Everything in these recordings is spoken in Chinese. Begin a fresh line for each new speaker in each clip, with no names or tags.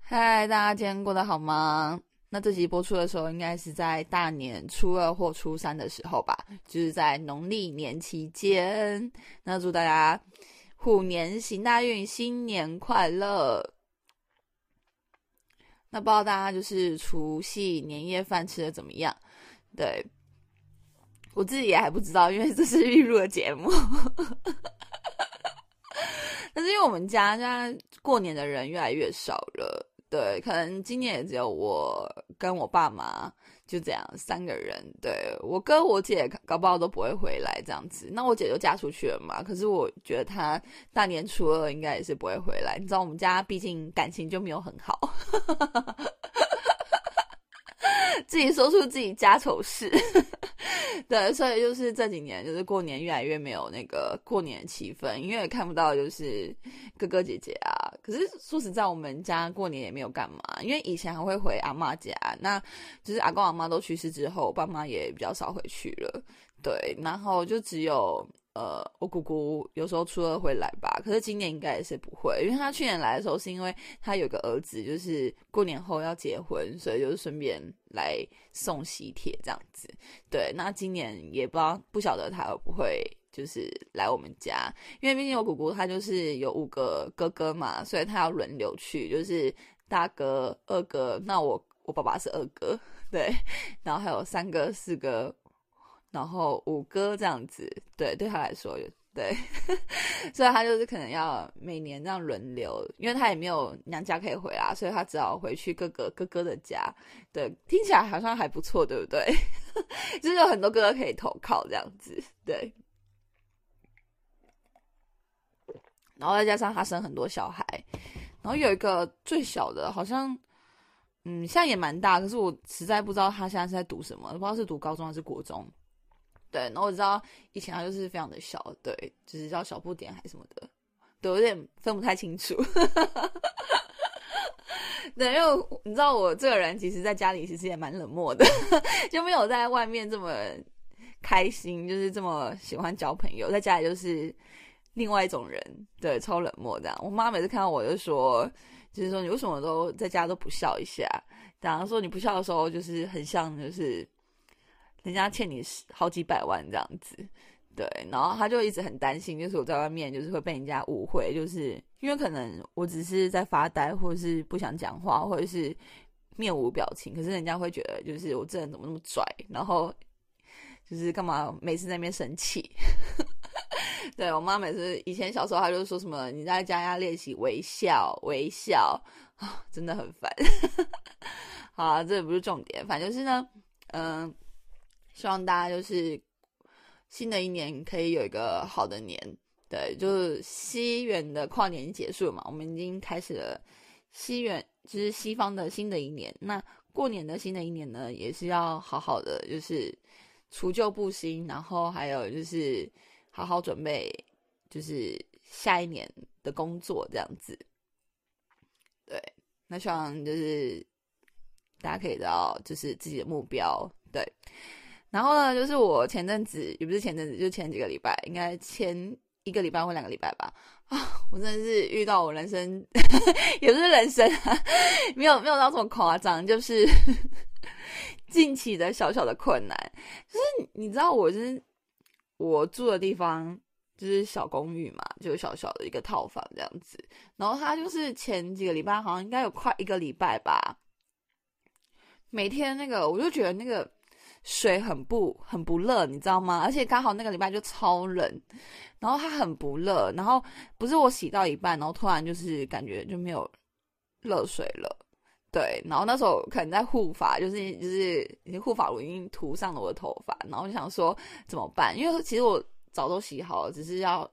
嗨，大家今天过得好吗？那这集播出的时候，应该是在大年初二或初三的时候吧，就是在农历年期间。那祝大家虎年行大运，新年快乐！那不知道大家就是除夕年夜饭吃的怎么样？对我自己也还不知道，因为这是预录的节目。但是因为我们家现在过年的人越来越少了。对，可能今年也只有我跟我爸妈就这样三个人。对我哥我姐搞不好都不会回来这样子。那我姐就嫁出去了嘛。可是我觉得她大年初二应该也是不会回来。你知道我们家毕竟感情就没有很好，自己说出自己家丑事。对，所以就是这几年，就是过年越来越没有那个过年的气氛，因为看不到就是哥哥姐姐啊。可是说实在，我们家过年也没有干嘛，因为以前还会回阿妈家，那就是阿公阿妈都去世之后，爸妈也比较少回去了。对，然后就只有。呃，我姑姑有时候初二会来吧，可是今年应该也是不会，因为他去年来的时候是因为他有个儿子，就是过年后要结婚，所以就是顺便来送喜帖这样子。对，那今年也不知道不晓得他会不会就是来我们家，因为毕竟我姑姑她就是有五个哥哥嘛，所以他要轮流去，就是大哥、二哥，那我我爸爸是二哥，对，然后还有三哥、四哥。然后五哥这样子，对，对他来说，对，所以他就是可能要每年这样轮流，因为他也没有娘家可以回啊，所以他只好回去哥哥哥哥的家。对，听起来好像还不错，对不对？就是有很多哥哥可以投靠这样子，对。然后再加上他生很多小孩，然后有一个最小的，好像嗯，现在也蛮大，可是我实在不知道他现在是在读什么，不知道是读高中还是国中。对，然后我知道以前他就是非常的小，对，就是叫小不点还是什么的，对，有点分不太清楚。对，因为你知道我这个人，其实在家里其实也蛮冷漠的，就没有在外面这么开心，就是这么喜欢交朋友，在家里就是另外一种人，对，超冷漠这样。我妈每次看到我就说，就是说你为什么都在家都不笑一下？然后说你不笑的时候，就是很像就是。人家欠你好几百万这样子，对，然后他就一直很担心，就是我在外面就是会被人家误会，就是因为可能我只是在发呆，或者是不想讲话，或者是面无表情，可是人家会觉得就是我这人怎么那么拽，然后就是干嘛每次在那边生气。对我妈每次以前小时候，她就说什么你在家要练习微笑，微笑啊，真的很烦。好，这不是重点，反正就是呢，嗯。希望大家就是新的一年可以有一个好的年，对，就是西元的跨年结束嘛，我们已经开始了西元，就是西方的新的一年。那过年的新的一年呢，也是要好好的，就是除旧布新，然后还有就是好好准备，就是下一年的工作这样子。对，那希望就是大家可以到就是自己的目标，对。然后呢，就是我前阵子也不是前阵子，就前几个礼拜，应该前一个礼拜或两个礼拜吧。啊，我真的是遇到我人生，也不是人生，没有没有到这么夸张，就是 近期的小小的困难。就是你知道，我就是我住的地方就是小公寓嘛，就小小的一个套房这样子。然后他就是前几个礼拜，好像应该有快一个礼拜吧，每天那个我就觉得那个。水很不很不热，你知道吗？而且刚好那个礼拜就超冷，然后它很不热，然后不是我洗到一半，然后突然就是感觉就没有热水了，对，然后那时候可能在护发，就是就是已经护发乳已经涂上了我的头发，然后就想说怎么办？因为其实我早都洗好了，只是要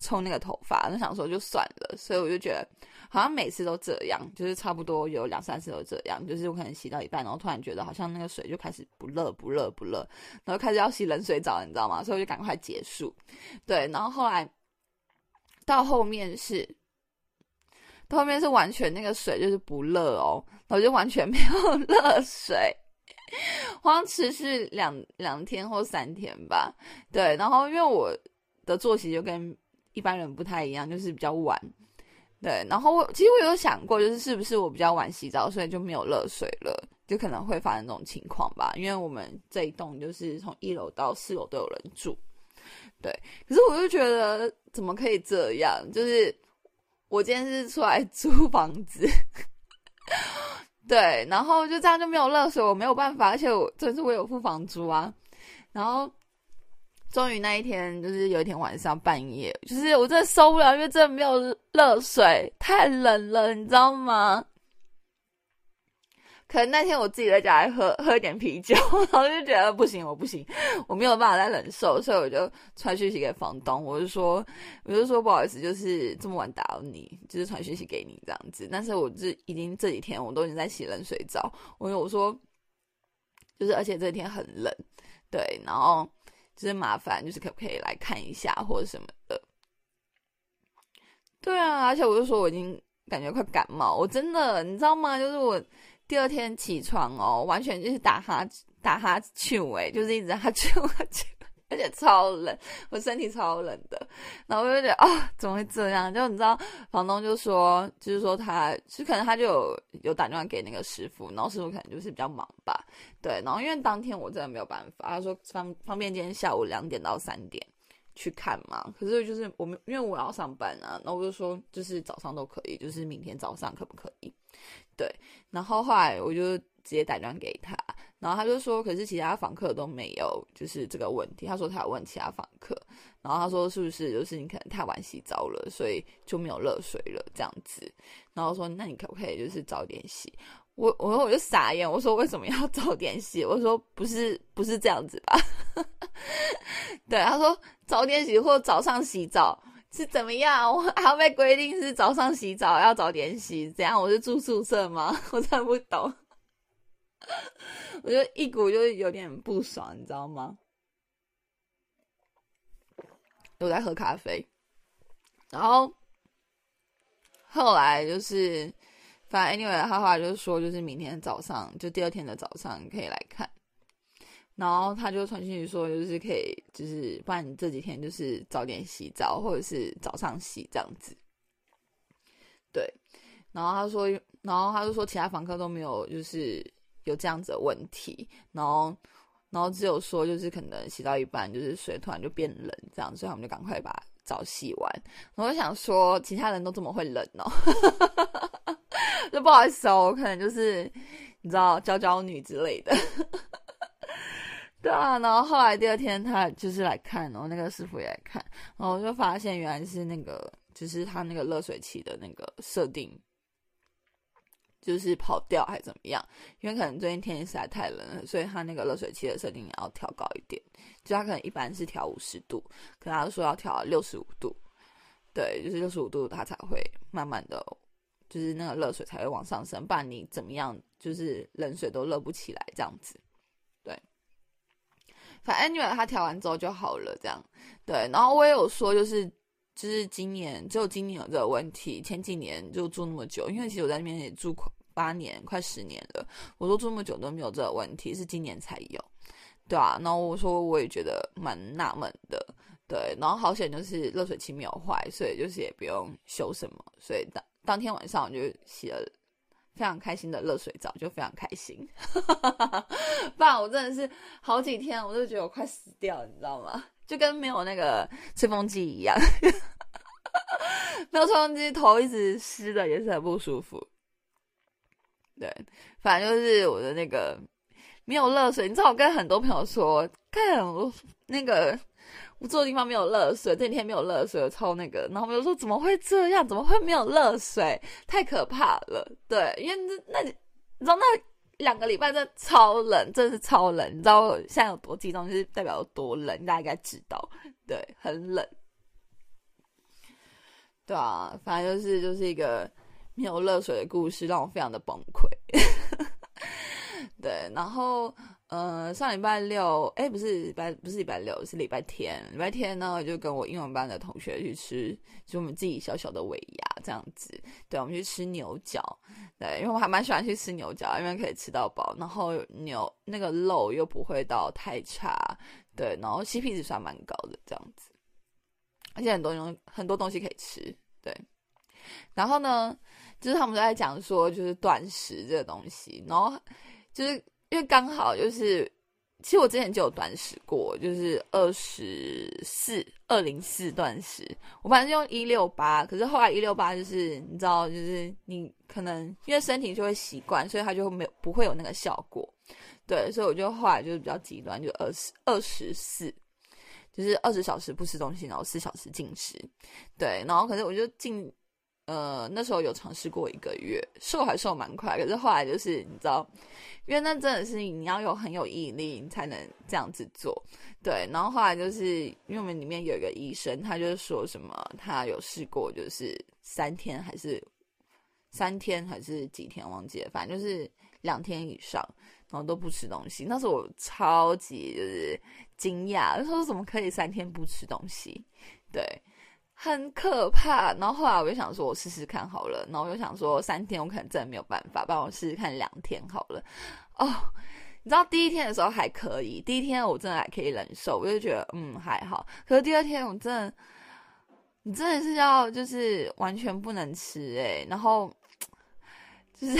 冲那个头发，就想说就算了，所以我就觉得。好像每次都这样，就是差不多有两三次都这样，就是我可能洗到一半，然后突然觉得好像那个水就开始不热不热不热，然后开始要洗冷水澡，你知道吗？所以我就赶快结束。对，然后后来到后面是到后面是完全那个水就是不热哦，然后就完全没有 热水。好像持续两两天或三天吧。对，然后因为我的作息就跟一般人不太一样，就是比较晚。对，然后我其实我有想过，就是是不是我比较晚洗澡，所以就没有热水了，就可能会发生这种情况吧。因为我们这一栋就是从一楼到四楼都有人住。对，可是我就觉得怎么可以这样？就是我今天是出来租房子。对，然后就这样就没有热水，我没有办法，而且我真是我有付房租啊。然后终于那一天，就是有一天晚上半夜，就是我真的受不了，因为真的没有热水，太冷了，你知道吗？可能那天我自己在家喝喝一点啤酒，然后就觉得不行，我不行，我没有办法再忍受，所以我就传讯息给房东，我就说，我就说不好意思，就是这么晚打扰你，就是传讯息给你这样子。但是我这已经这几天我都已经在洗冷水澡，我我说，就是而且这几天很冷，对，然后真麻烦，就是可不可以来看一下或者什么的？对啊，而且我就说我已经感觉快感冒，我真的，你知道吗？就是我。第二天起床哦，完全就是打哈打哈欠哎，就是一直哈欠哈欠，而且超冷，我身体超冷的。然后我就觉得啊，怎么会这样？就你知道，房东就说，就是说他，就可能他就有有打电话给那个师傅，然后师傅可能就是比较忙吧，对。然后因为当天我真的没有办法，他说方方便今天下午两点到三点去看嘛。可是就是我们因为我要上班啊，然后我就说就是早上都可以，就是明天早上可不可以？对，然后后来我就直接打电话给他，然后他就说，可是其他房客都没有，就是这个问题。他说他有问其他房客，然后他说是不是就是你可能太晚洗澡了，所以就没有热水了这样子。然后说那你可不可以就是早点洗？我我说我就傻眼，我说为什么要早点洗？我说不是不是这样子吧？对，他说早点洗或早上洗澡。是怎么样？我还要被规定是早上洗澡要早点洗，怎样？我是住宿舍吗？我真的不懂。我就一股就是有点不爽，你知道吗？我在喝咖啡，然后后来就是，反正 anyway，他后来就说，就是明天早上，就第二天的早上可以来看。然后他就传讯息说，就是可以，就是不然你这几天就是早点洗澡，或者是早上洗这样子。对，然后他说，然后他就说其他房客都没有，就是有这样子的问题。然后，然后只有说就是可能洗到一半，就是水突然就变冷这样，所以他们就赶快把澡洗完。我就想说，其他人都这么会冷哦，就不好意思哦，我可能就是你知道娇娇女之类的。对啊，然后后来第二天他就是来看，然后那个师傅也来看，然后我就发现原来是那个，就是他那个热水器的那个设定，就是跑掉还怎么样？因为可能最近天气实在太冷了，所以他那个热水器的设定也要调高一点。就他可能一般是调五十度，可他说要调六十五度，对，就是六十五度，它才会慢慢的，就是那个热水才会往上升，不然你怎么样，就是冷水都热不起来这样子。对反正因为他调完之后就好了，这样对。然后我也有说，就是就是今年只有今年有这个问题，前几年就住那么久，因为其实我在那边也住八年，快十年了，我都这么久都没有这个问题，是今年才有，对啊。然后我说我也觉得蛮纳闷的，对。然后好险就是热水器没有坏，所以就是也不用修什么，所以当当天晚上我就洗了。非常开心的热水澡，就非常开心。不然我真的是好几天，我都觉得我快死掉，你知道吗？就跟没有那个吹风机一样，没有吹风机，头一直湿的，也是很不舒服。对，反正就是我的那个没有热水。你知道，我跟很多朋友说，看我那个。我住的地方没有热水，这几天没有热水，超那个。然后我们就说怎么会这样？怎么会没有热水？太可怕了。对，因为那那你知道那两个礼拜真的超冷，真的是超冷。你知道现在有多激动，就是代表有多冷，大家应该知道。对，很冷。对啊，反正就是就是一个没有热水的故事，让我非常的崩溃。对，然后呃，上礼拜六，哎，不是礼拜，不是礼拜六，是礼拜天。礼拜天呢，就跟我英文班的同学去吃，就我们自己小小的尾牙这样子。对，我们去吃牛角，对，因为我还蛮喜欢去吃牛角，因为可以吃到饱，然后牛那个肉又不会到太差，对，然后 CP 值算蛮高的这样子，而且很多东很多东西可以吃，对。然后呢，就是他们都在讲说，就是断食这个东西，然后 就是。因为刚好就是，其实我之前就有断食过，就是二十四二零四断食，我反正用一六八，可是后来一六八就是你知道，就是你可能因为身体就会习惯，所以它就没有不会有那个效果，对，所以我就后来就是比较极端，就二十二十四，就是二十小时不吃东西，然后四小时进食，对，然后可是我就进。呃，那时候有尝试过一个月，瘦还瘦蛮快，可是后来就是你知道，因为那真的是你要有很有毅力，你才能这样子做，对。然后后来就是因为我们里面有一个医生，他就说什么，他有试过，就是三天还是三天还是几天忘记了，反正就是两天以上，然后都不吃东西。那时候我超级就是惊讶，他说怎么可以三天不吃东西？对。很可怕，然后后来我就想说，我试试看好了。然后我就想说，三天我可能真的没有办法，帮我试试看两天好了。哦，你知道第一天的时候还可以，第一天我真的还可以忍受，我就觉得嗯还好。可是第二天我真的，你真的是要就是完全不能吃诶，然后就是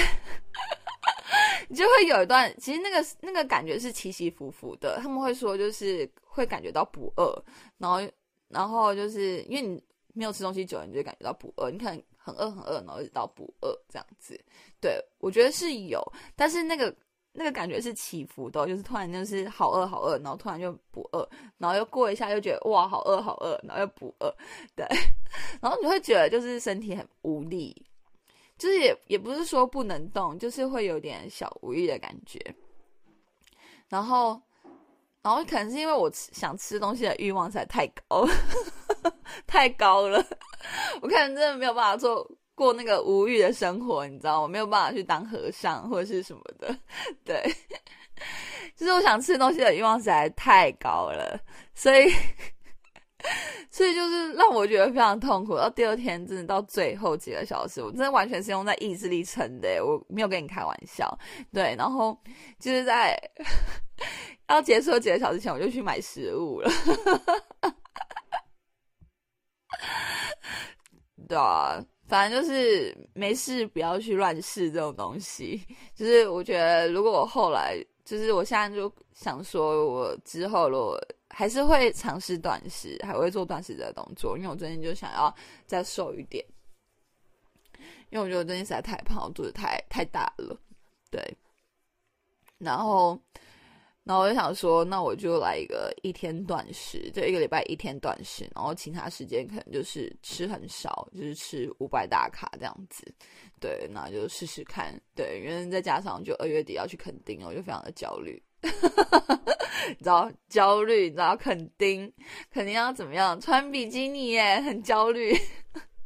你就会有一段，其实那个那个感觉是起起伏伏的。他们会说就是会感觉到不饿，然后然后就是因为你。没有吃东西久了，你就感觉到不饿。你看很饿很饿，然后一直到不饿这样子。对我觉得是有，但是那个那个感觉是起伏的，就是突然就是好饿好饿，然后突然就不饿，然后又过一下又觉得哇好饿好饿，然后又不饿。对，然后你会觉得就是身体很无力，就是也也不是说不能动，就是会有点小无力的感觉。然后。然后可能是因为我吃想吃东西的欲望实在太高，太高了，我可能真的没有办法做过那个无欲的生活，你知道吗？没有办法去当和尚或者是什么的，对，就是我想吃东西的欲望实在太高了，所以，所以就是让我觉得非常痛苦。到第二天，真的到最后几个小时，我真的完全是用在意志力撑的，我没有跟你开玩笑，对，然后就是在。要结束几个小时前，我就去买食物了。对啊，反正就是没事，不要去乱试这种东西。就是我觉得，如果我后来，就是我现在就想说，我之后如果还是会尝试断食，还会做断食的动作，因为我最近就想要再瘦一点。因为我觉得我最近实在太胖，我肚子太太大了。对，然后。然后我就想说，那我就来一个一天断食，就一个礼拜一天断食，然后其他时间可能就是吃很少，就是吃五百大卡这样子。对，那就试试看。对，因为再加上就二月底要去垦丁，我就非常的焦虑，你知道焦虑，你知道垦丁肯定要怎么样穿比基尼耶，很焦虑。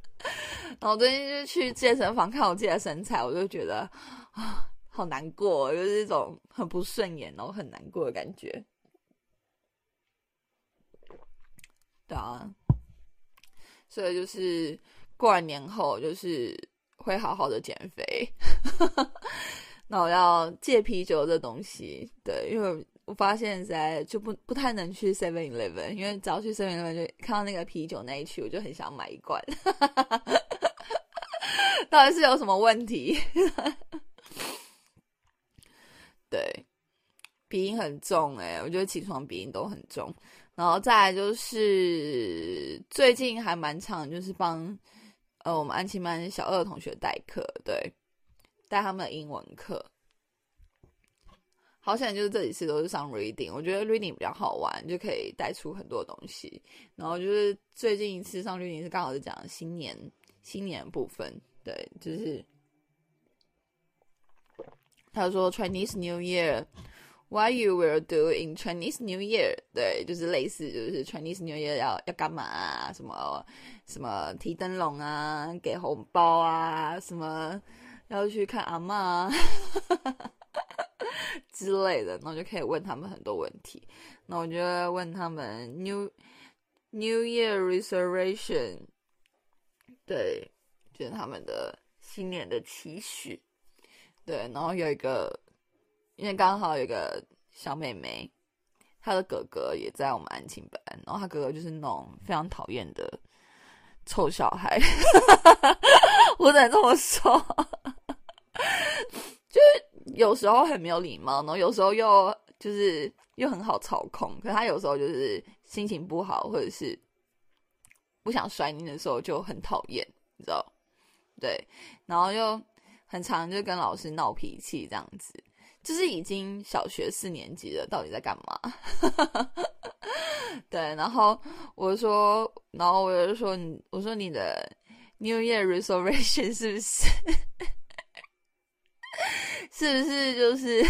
然后最近就去健身房看我自己的身材，我就觉得啊。好难过，就是一种很不顺眼，然后很难过的感觉。对啊，所以就是过完年后，就是会好好的减肥。那我要戒啤酒这东西，对，因为我发现在就不不太能去 Seven Eleven，因为只要去 Seven Eleven 就看到那个啤酒那一区，我就很想买一罐。到底是有什么问题？对，鼻音很重哎，我觉得起床鼻音都很重。然后再来就是最近还蛮长，就是帮呃我们安琪班小二同学代课，对，带他们的英文课。好像就是这几次都是上 reading，我觉得 reading 比较好玩，就可以带出很多东西。然后就是最近一次上 reading 是刚好是讲新年新年部分，对，就是。他说：“Chinese New Year, what you will do in Chinese New Year？对，就是类似，就是 Chinese New Year 要要干嘛啊？什么什么提灯笼啊，给红包啊，什么要去看阿妈。之类的，那我就可以问他们很多问题。那我就问他们 New New Year Reservation，对，就是他们的新年的期许。对，然后有一个，因为刚好有一个小妹妹，她的哥哥也在我们安亲班，然后她哥哥就是那种非常讨厌的臭小孩，我只能这么说，就是有时候很没有礼貌，然后有时候又就是又很好操控，可是他有时候就是心情不好或者是不想甩你的时候就很讨厌，你知道？对，然后又。很常就跟老师闹脾气这样子，就是已经小学四年级了，到底在干嘛？对，然后我说，然后我就说，你我说你的 New Year Resolution 是不是？是不是就是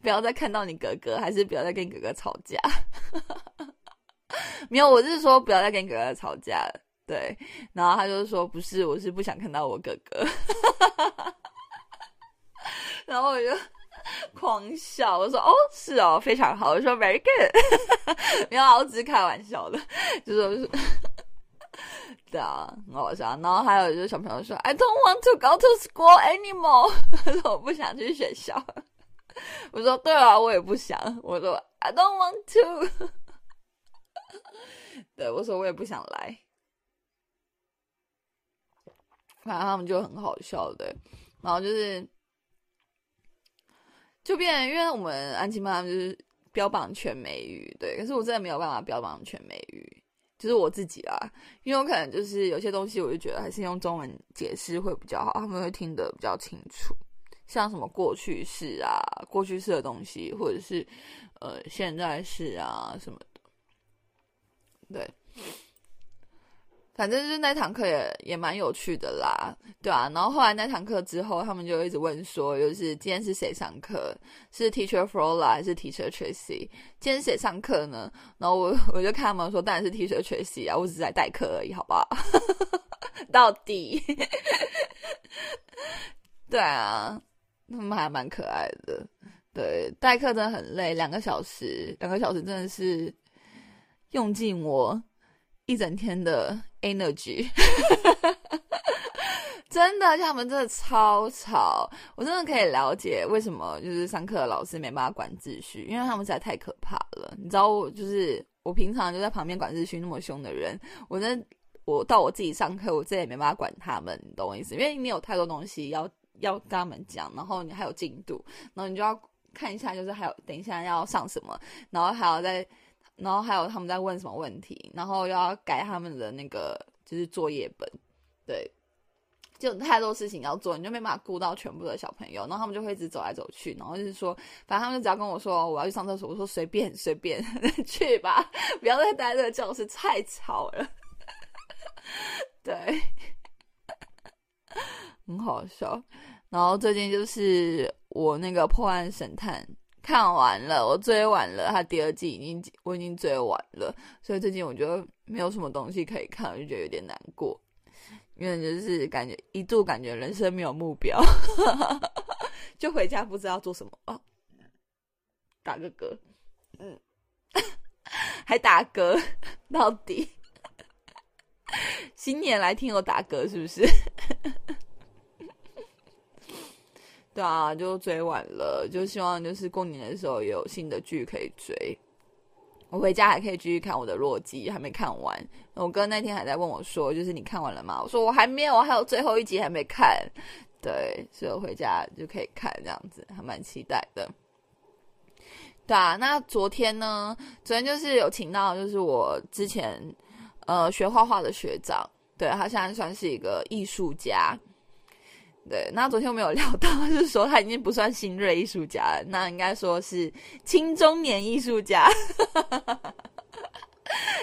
不要再看到你哥哥，还是不要再跟哥哥吵架？没有，我是说不要再跟哥哥吵架了。对，然后他就说：“不是，我是不想看到我哥哥。”然后我就狂笑，我说：“哦，是哦，非常好。”我说：“Very good。”没有，我只是开玩笑的，就说是，对啊，很好笑。然后还有就是小朋友说：“I don't want to go to school anymore。”他说：“我不想去学校。”我说：“对啊，我也不想。”我说：“I don't want to。”对，我说：“我也不想来。”反正他们就很好笑的，然后就是，就变，因为我们安琪妈妈就是标榜全美语，对，可是我真的没有办法标榜全美语，就是我自己啊，因为我可能就是有些东西，我就觉得还是用中文解释会比较好，他们会听得比较清楚，像什么过去式啊、过去式的东西，或者是呃现在式啊什么的，对。反正就是那堂课也也蛮有趣的啦，对啊。然后后来那堂课之后，他们就一直问说，就是今天是谁上课？是 Teacher Flora 还是 Teacher Tracy？今天谁上课呢？然后我我就看他们说，当然是 Teacher Tracy 啊，我只是在代课而已，好不好？到底？对啊，他们还蛮可爱的。对，代课真的很累，两个小时，两个小时真的是用尽我。一整天的 energy，真的，他们真的超吵，我真的可以了解为什么就是上课的老师没办法管秩序，因为他们实在太可怕了。你知道，我就是我平常就在旁边管秩序那么凶的人，我真我到我自己上课，我这也没办法管他们，你懂我意思？因为你有太多东西要 要跟他们讲，然后你还有进度，然后你就要看一下，就是还有等一下要上什么，然后还要再。然后还有他们在问什么问题，然后又要改他们的那个就是作业本，对，就太多事情要做，你就没办法顾到全部的小朋友，然后他们就会一直走来走去，然后就是说，反正他们只要跟我说我要去上厕所，我说随便随便 去吧，不要再待这个教室太吵了，对，很好笑。然后最近就是我那个破案神探。看完了，我追完了，他第二季已经我已经追完了，所以最近我觉得没有什么东西可以看，我就觉得有点难过，因为就是感觉一度感觉人生没有目标，就回家不知道做什么。哦，打个嗝，嗯，还打嗝，到底。新年来听我打嗝是不是？对啊，就追完了，就希望就是过年的时候有新的剧可以追。我回家还可以继续看我的《洛基》，还没看完。我哥那天还在问我说：“就是你看完了吗？”我说：“我还没有，我还有最后一集还没看。”对，所以我回家就可以看，这样子还蛮期待的。对啊，那昨天呢？昨天就是有请到，就是我之前呃学画画的学长，对他现在算是一个艺术家。对，那昨天我没有聊到，就是说他已经不算新锐艺术家了，那应该说是青中年艺术家。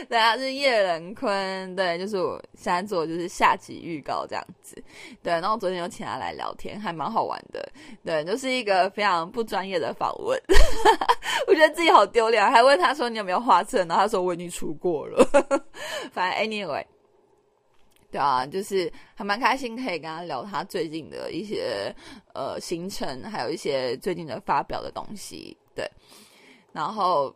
对啊，是叶仁坤，对，就是我现在做就是下集预告这样子。对，然后昨天有请他来聊天，还蛮好玩的。对，就是一个非常不专业的访问，我觉得自己好丢脸，还问他说你有没有画册，然后他说我已经出过了。反正 anyway。对啊，就是还蛮开心，可以跟他聊他最近的一些呃行程，还有一些最近的发表的东西。对，然后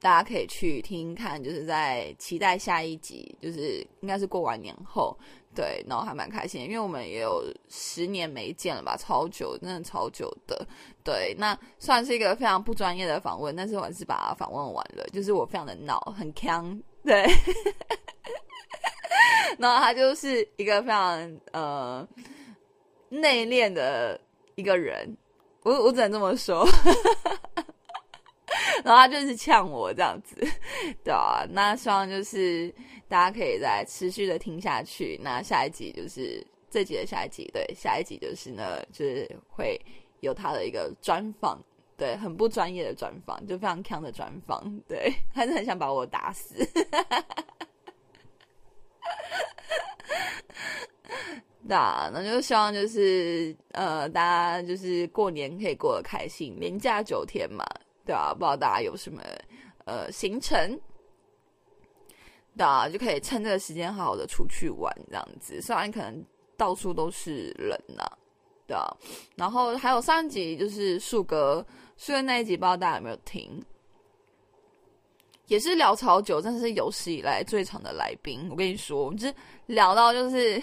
大家可以去听听看，就是在期待下一集，就是应该是过完年后，对，然后还蛮开心，因为我们也有十年没见了吧，超久，真的超久的。对，那算是一个非常不专业的访问，但是我还是把它访问完了，就是我非常的闹，很强，对。然后他就是一个非常呃内敛的一个人，我我只能这么说。然后他就是呛我这样子，对啊。那希望就是大家可以再持续的听下去。那下一集就是这集的下一集，对，下一集就是呢，就是会有他的一个专访，对，很不专业的专访，就非常强的专访，对，还是很想把我打死。那那就希望就是呃，大家就是过年可以过得开心，年假九天嘛，对啊，不知道大家有什么呃行程，对啊，就可以趁这个时间好好的出去玩这样子。虽然可能到处都是人呐，对啊。然后还有上一集就是树哥，虽然那一集不知道大家有没有听。也是聊超久，真的是有史以来最长的来宾。我跟你说，我们就是聊到就是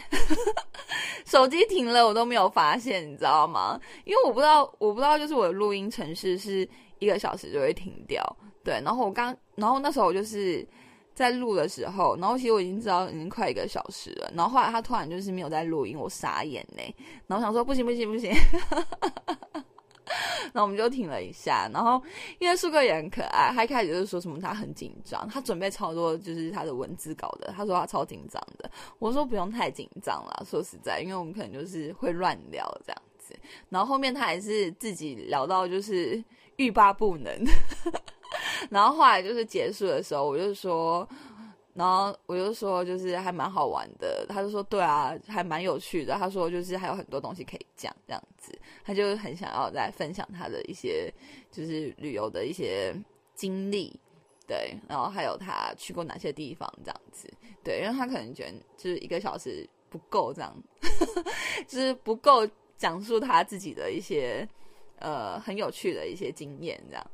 手机停了，我都没有发现，你知道吗？因为我不知道，我不知道，就是我的录音程式是一个小时就会停掉。对，然后我刚，然后那时候我就是在录的时候，然后其实我已经知道已经快一个小时了。然后后来他突然就是没有在录音，我傻眼呢。然后想说不行不行不行。然后我们就停了一下，然后因为树哥也很可爱，他一开始就是说什么他很紧张，他准备超多就是他的文字稿的，他说他超紧张的，我说不用太紧张了，说实在，因为我们可能就是会乱聊这样子，然后后面他还是自己聊到就是欲罢不能，然后后来就是结束的时候，我就说。然后我就说，就是还蛮好玩的。他就说，对啊，还蛮有趣的。他说，就是还有很多东西可以讲，这样子。他就很想要再分享他的一些，就是旅游的一些经历，对。然后还有他去过哪些地方，这样子。对，因为他可能觉得就是一个小时不够，这样，就是不够讲述他自己的一些呃很有趣的一些经验，这样。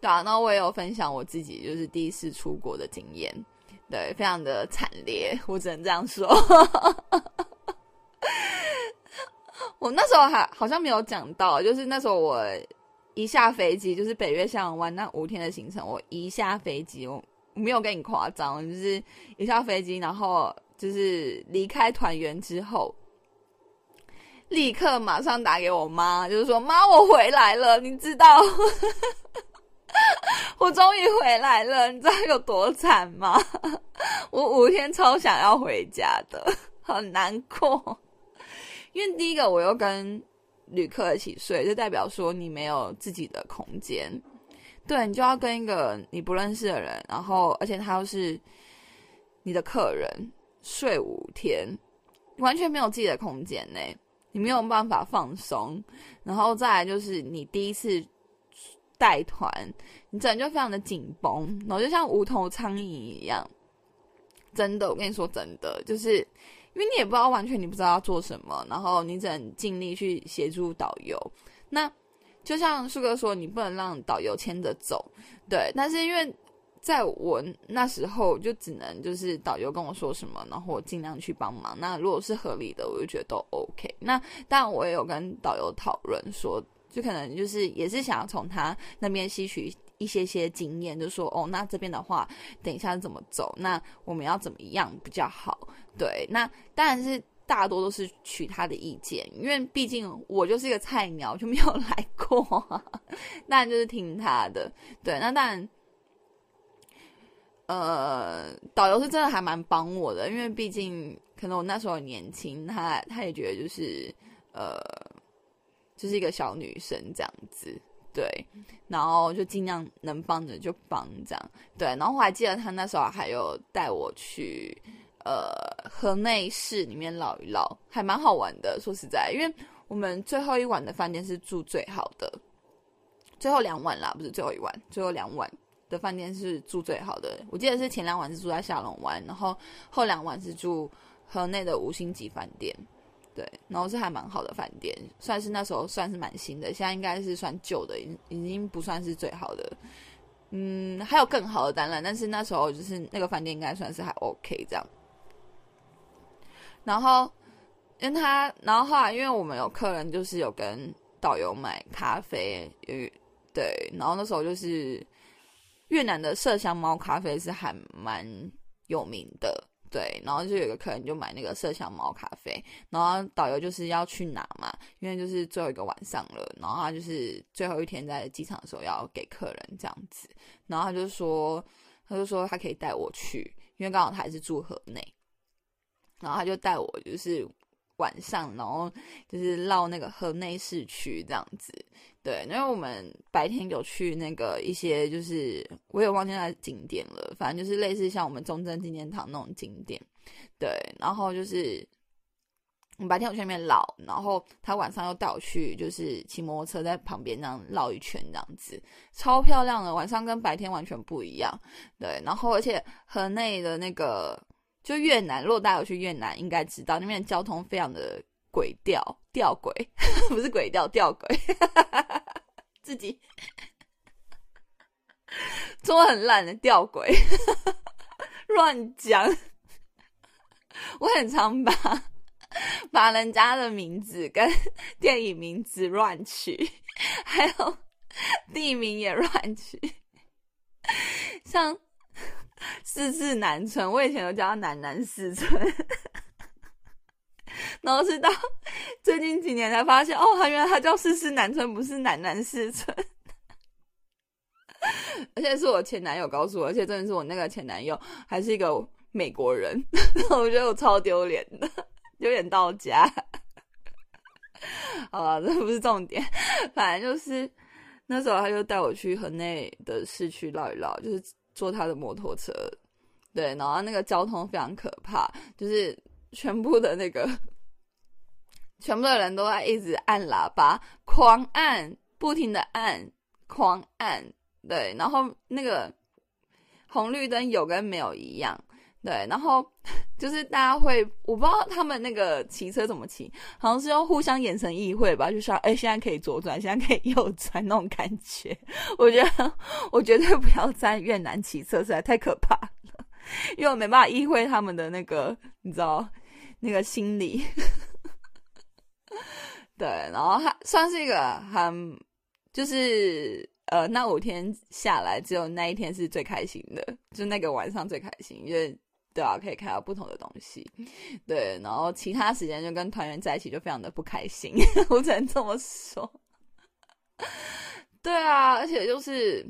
对啊，那我也有分享我自己就是第一次出国的经验，对，非常的惨烈，我只能这样说。我那时候还好像没有讲到，就是那时候我一下飞机，就是北岳向湾那五天的行程，我一下飞机，我没有跟你夸张，就是一下飞机，然后就是离开团圆之后，立刻马上打给我妈，就是说妈，我回来了，你知道。我终于回来了，你知道有多惨吗？我五天超想要回家的，很难过。因为第一个，我又跟旅客一起睡，就代表说你没有自己的空间。对你就要跟一个你不认识的人，然后而且他又是你的客人睡五天，完全没有自己的空间呢，你没有办法放松。然后再来就是你第一次。带团，你整就非常的紧绷，然后就像无头苍蝇一样。真的，我跟你说真的，就是因为你也不知道完全你不知道要做什么，然后你只能尽力去协助导游。那就像树哥说，你不能让导游牵着走，对。但是因为在我那时候，就只能就是导游跟我说什么，然后我尽量去帮忙。那如果是合理的，我就觉得都 OK。那当然，我也有跟导游讨论说。就可能就是也是想要从他那边吸取一些些经验，就说哦，那这边的话，等一下怎么走？那我们要怎么样比较好？对，那当然是大多都是取他的意见，因为毕竟我就是一个菜鸟，就没有来过，当然就是听他的。对，那当然，呃，导游是真的还蛮帮我的，因为毕竟可能我那时候年轻，他他也觉得就是呃。就是一个小女生这样子，对，然后就尽量能帮的就帮这样，对，然后我还记得他那时候还有带我去呃河内市里面捞一捞，还蛮好玩的。说实在，因为我们最后一晚的饭店是住最好的，最后两晚啦，不是最后一晚，最后两晚的饭店是住最好的，我记得是前两晚是住在下龙湾，然后后两晚是住河内的五星级饭店，对，然后是还蛮好的饭店，算是那时候算是蛮新的，现在应该是算旧的，已已经不算是最好的，嗯，还有更好的展览，但是那时候就是那个饭店应该算是还 OK 这样，然后因为他，然后后来因为我们有客人就是有跟导游买咖啡，对，然后那时候就是越南的麝香猫咖啡是还蛮有名的，对，然后就有个客人就买那个麝香猫咖啡，然后导游就是要去拿嘛，因为就是最后一个晚上了，然后他就是最后一天在机场的时候要给客人这样子，然后他就说，他就说他可以带我去，因为刚好他还是住河内，然后他就带我就是晚上，然后就是绕那个河内市区这样子。对，因为我们白天有去那个一些，就是我也忘记那景点了，反正就是类似像我们中正纪念堂那种景点。对，然后就是我们白天我去那边绕，然后他晚上又带我去，就是骑摩托车在旁边这样绕一圈，这样子超漂亮的，晚上跟白天完全不一样。对，然后而且河内的那个就越南，如果大家有去越南，应该知道那边交通非常的。轨调吊轨 不是轨吊吊轨，自己中文很烂的吊轨，乱讲。我很常把把人家的名字跟电影名字乱取，还有地名也乱取，像四四南村，我以前都叫他南南四村。然后是到最近几年才发现，哦，他原来他叫四四南村，不是南南四村。而且是我前男友告诉我，而且真的是我那个前男友还是一个美国人，我觉得我超丢脸的，丢脸到家。好了，这不是重点，反正就是那时候他就带我去河内的市区绕一绕，就是坐他的摩托车，对，然后那个交通非常可怕，就是全部的那个。全部的人都在一直按喇叭，狂按，不停的按，狂按，对，然后那个红绿灯有跟没有一样，对，然后就是大家会，我不知道他们那个骑车怎么骑，好像是用互相眼神意会吧，就说，哎，现在可以左转，现在可以右转 那种感觉。我觉得我绝对不要在越南骑车，实在太可怕了，因为我没办法意会他们的那个，你知道那个心理。对，然后还算是一个很，就是呃，那五天下来，只有那一天是最开心的，就那个晚上最开心，因为对啊，可以看到不同的东西。对，然后其他时间就跟团员在一起，就非常的不开心，我只能这么说。对啊，而且就是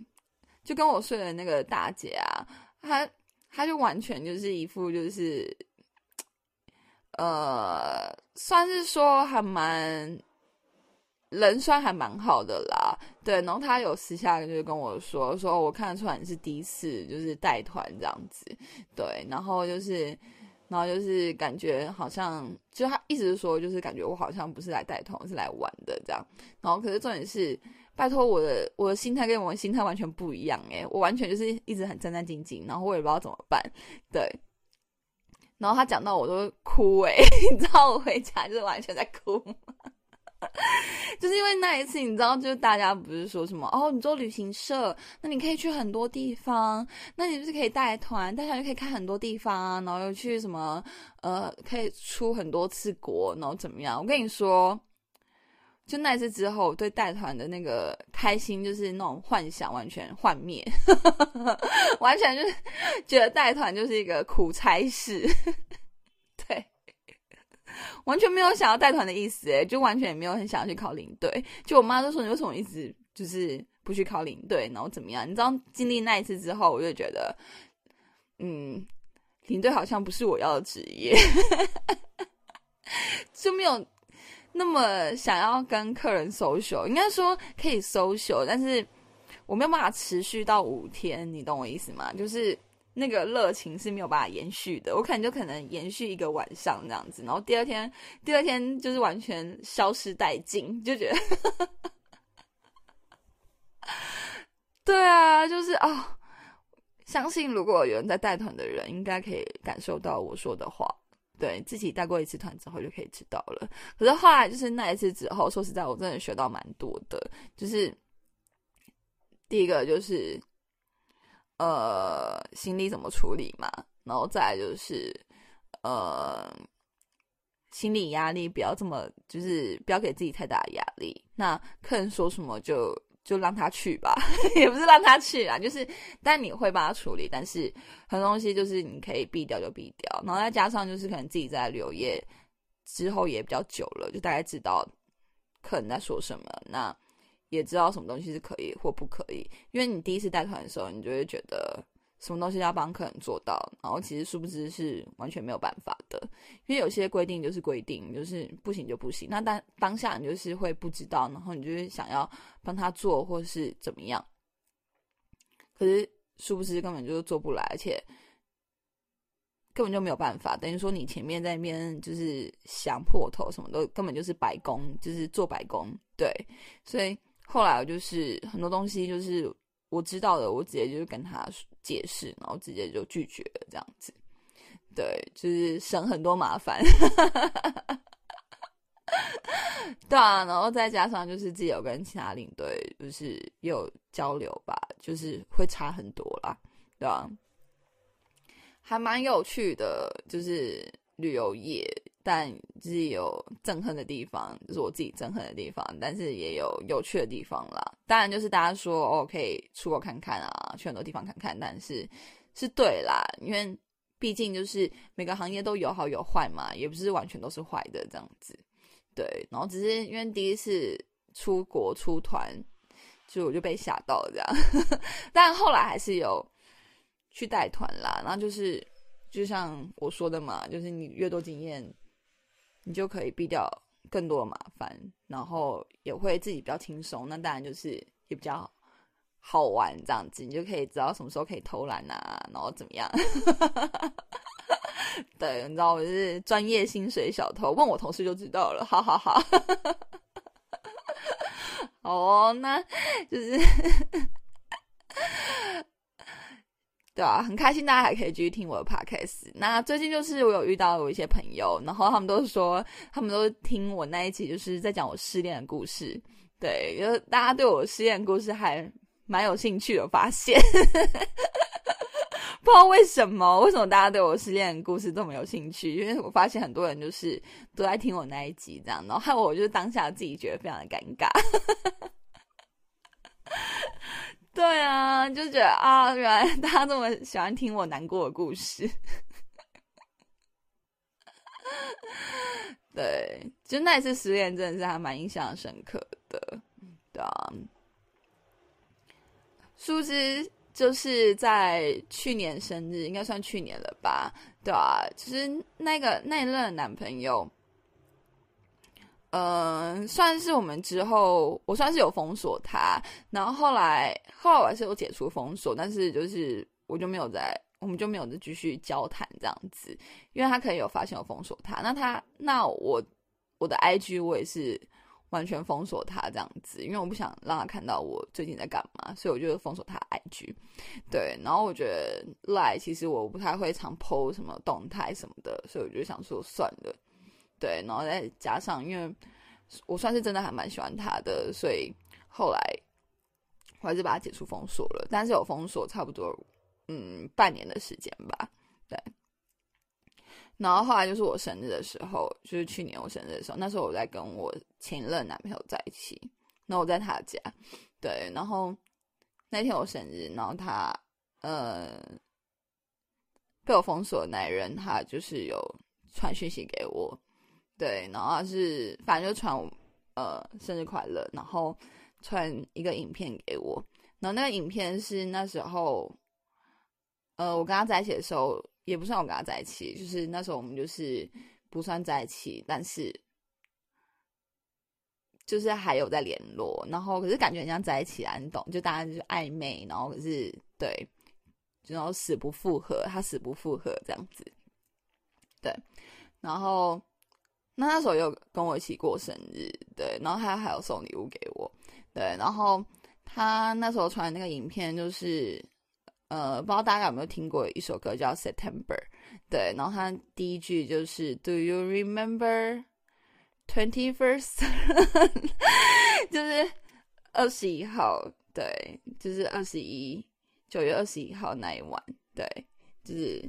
就跟我睡的那个大姐啊，她她就完全就是一副就是。呃，算是说还蛮人，算还蛮好的啦。对，然后他有私下就跟我说，说我看得出来你是第一次就是带团这样子。对，然后就是，然后就是感觉好像，就他一直说，就是感觉我好像不是来带团，是来玩的这样。然后可是重点是，拜托我的我的心态跟我的心态完全不一样诶，我完全就是一直很战战兢兢，然后我也不知道怎么办。对。然后他讲到我都会哭哎，你知道我回家就是完全在哭，就是因为那一次你知道，就是大家不是说什么哦，你做旅行社，那你可以去很多地方，那你不是可以带团，带团就可以看很多地方，然后又去什么呃，可以出很多次国，然后怎么样？我跟你说。就那一次之后，对带团的那个开心，就是那种幻想完全幻灭，完全就是觉得带团就是一个苦差事，完全没有想要带团的意思，哎，就完全也没有很想要去考领队。就我妈就说：“你为什么一直就是不去考领队，然后怎么样？”你知道，经历那一次之后，我就觉得，嗯，领队好像不是我要的职业，就没有。那么想要跟客人 social，应该说可以 social，但是我没有办法持续到五天，你懂我意思吗？就是那个热情是没有办法延续的，我可能就可能延续一个晚上这样子，然后第二天第二天就是完全消失殆尽，就觉得，对啊，就是啊，相信如果有人在带团的人，应该可以感受到我说的话。对自己带过一次团之后就可以知道了。可是后来就是那一次之后，说实在，我真的学到蛮多的。就是第一个就是呃，行李怎么处理嘛，然后再就是呃，心理压力不要这么，就是不要给自己太大的压力。那客人说什么就。就让他去吧，也不是让他去啊，就是，但你会帮他处理，但是很多东西就是你可以避掉就避掉，然后再加上就是可能自己在旅游业之后也比较久了，就大概知道客人在说什么，那也知道什么东西是可以或不可以，因为你第一次带团的时候，你就会觉得。什么东西要帮客人做到，然后其实殊不知是完全没有办法的，因为有些规定就是规定，就是不行就不行。那当当下你就是会不知道，然后你就是想要帮他做或是怎么样，可是殊不知根本就是做不来，而且根本就没有办法。等于说你前面在那边就是想破头，什么都根本就是白工，就是做白工。对，所以后来我就是很多东西就是我知道的，我直接就跟他。解释，然后直接就拒绝了，这样子，对，就是省很多麻烦，对啊，然后再加上就是自己有跟其他领队就是有交流吧，就是会差很多啦，对啊，还蛮有趣的，就是旅游业，但就是有憎恨的地方，就是我自己憎恨的地方，但是也有有趣的地方啦。当然，就是大家说哦，可以出国看看啊，去很多地方看看，但是是对啦，因为毕竟就是每个行业都有好有坏嘛，也不是完全都是坏的这样子。对，然后只是因为第一次出国出团，就我就被吓到了这样，但后来还是有去带团啦。然后就是就像我说的嘛，就是你越多经验，你就可以避掉。更多的麻烦，然后也会自己比较轻松，那当然就是也比较好玩这样子，你就可以知道什么时候可以偷懒啊，然后怎么样？对，你知道我是专业薪水小偷，问我同事就知道了，好好好。哦，那就是。对啊，很开心大家还可以继续听我的 podcast。那最近就是我有遇到有一些朋友，然后他们都说他们都听我那一期，就是在讲我失恋的故事。对，就是大家对我失恋故事还蛮有兴趣的，发现 不知道为什么，为什么大家对我失恋故事这么有兴趣？因为我发现很多人就是都在听我那一集这样，然后害我就是当下自己觉得非常的尴尬。对啊，就觉得啊，原来大家这么喜欢听我难过的故事。对，就那一次失恋，真的是还蛮印象深刻的。对啊，殊知就是在去年生日，应该算去年了吧？对啊，其实那个那一任男朋友。嗯，算是我们之后，我算是有封锁他，然后后来后来我是有解除封锁，但是就是我就没有在，我们就没有再继续交谈这样子，因为他可能有发现我封锁他，那他那我我的 IG 我也是完全封锁他这样子，因为我不想让他看到我最近在干嘛，所以我就封锁他 IG。对，然后我觉得赖其实我不太会常 PO 什么动态什么的，所以我就想说算了。对，然后再加上，因为我算是真的还蛮喜欢他的，所以后来我还是把他解除封锁了。但是有封锁差不多嗯半年的时间吧。对，然后后来就是我生日的时候，就是去年我生日的时候，那时候我在跟我前任男朋友在一起，那我在他家，对，然后那天我生日，然后他呃被我封锁的那人，他就是有传讯息给我。对，然后是反正就传我呃生日快乐，然后传一个影片给我，然后那个影片是那时候，呃，我跟他在一起的时候，也不算我跟他在一起，就是那时候我们就是不算在一起，但是就是还有在联络，然后可是感觉很像在一起啊，你懂？就大家就是暧昧，然后可是对，然后死不复合，他死不复合这样子，对，然后。那那时候有跟我一起过生日，对，然后他还有送礼物给我，对，然后他那时候传那个影片，就是呃，不知道大家有没有听过一首歌叫《September》，对，然后他第一句就是 “Do you remember twenty first？” 就是二十一号，对，就是二十一九月二十一号那一晚，对，就是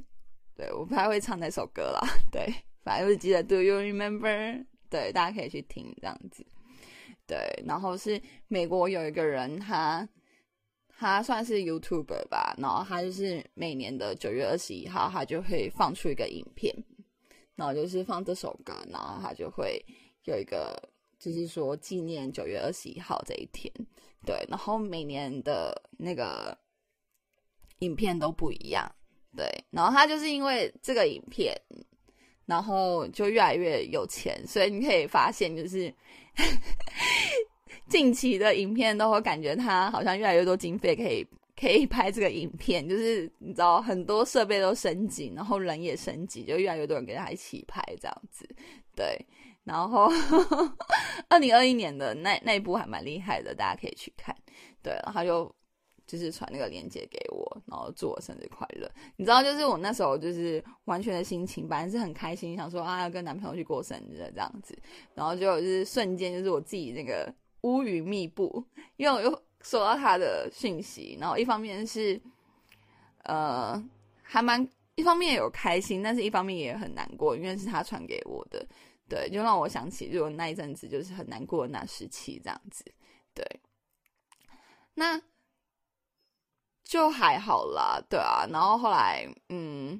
对我不太会唱那首歌啦，对，反正就是记得 “Do you remember？” 对，大家可以去听这样子，对，然后是美国有一个人他。他算是 YouTuber 吧，然后他就是每年的九月二十一号，他就会放出一个影片，然后就是放这首歌，然后他就会有一个，就是说纪念九月二十一号这一天，对，然后每年的那个影片都不一样，对，然后他就是因为这个影片，然后就越来越有钱，所以你可以发现就是。近期的影片都会感觉他好像越来越多经费可以可以拍这个影片，就是你知道很多设备都升级，然后人也升级，就越来越多人跟他一起拍这样子。对，然后 二零二一年的那那部还蛮厉害的，大家可以去看。对，然后就就是传那个链接给我，然后祝我生日快乐。你知道，就是我那时候就是完全的心情，本来是很开心，想说啊要跟男朋友去过生日这样子，然后就就是瞬间就是我自己那个。乌云密布，因为我又收到他的讯息，然后一方面是，呃，还蛮一方面有开心，但是一方面也很难过，因为是他传给我的，对，就让我想起就那一阵子就是很难过的那时期这样子，对，那就还好啦，对啊，然后后来，嗯，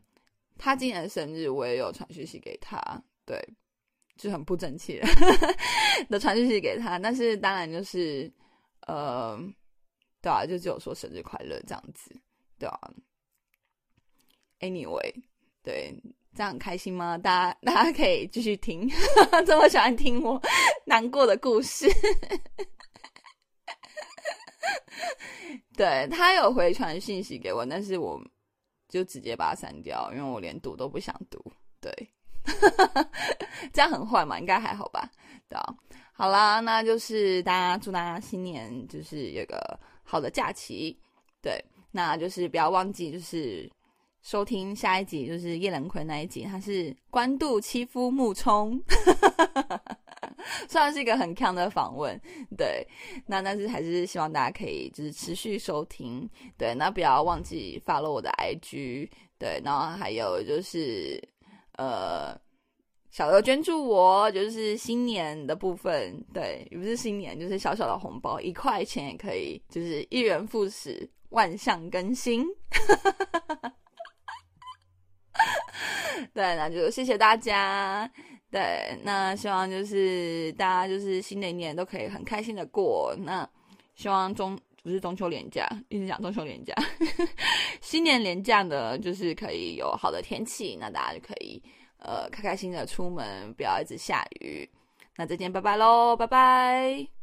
他今年生日我也有传讯息给他，对。就很不争气的 传讯息给他，但是当然就是，呃，对啊，就只有说生日快乐这样子，对啊。Anyway，对，这样很开心吗？大家大家可以继续听，这么喜欢听我难过的故事。对他有回传信息给我，但是我就直接把它删掉，因为我连读都不想读。对。这样很坏嘛？应该还好吧？对啊，好啦，那就是大家祝大家新年就是有个好的假期。对，那就是不要忘记就是收听下一集，就是叶仁坤那一集，他是官渡欺负木冲，虽然是一个很强的访问，对，那但是还是希望大家可以就是持续收听。对，那不要忘记发了我的 IG。对，然后还有就是。呃，小额捐助我就是新年的部分，对，也不是新年，就是小小的红包，一块钱也可以，就是一元复始，万象更新。对，那就谢谢大家。对，那希望就是大家就是新的一年都可以很开心的过。那希望中不是中秋连假，一直讲中秋连假，新年连假呢，就是可以有好的天气，那大家就可以呃开开心的出门，不要一直下雨。那再见，拜拜喽，拜拜。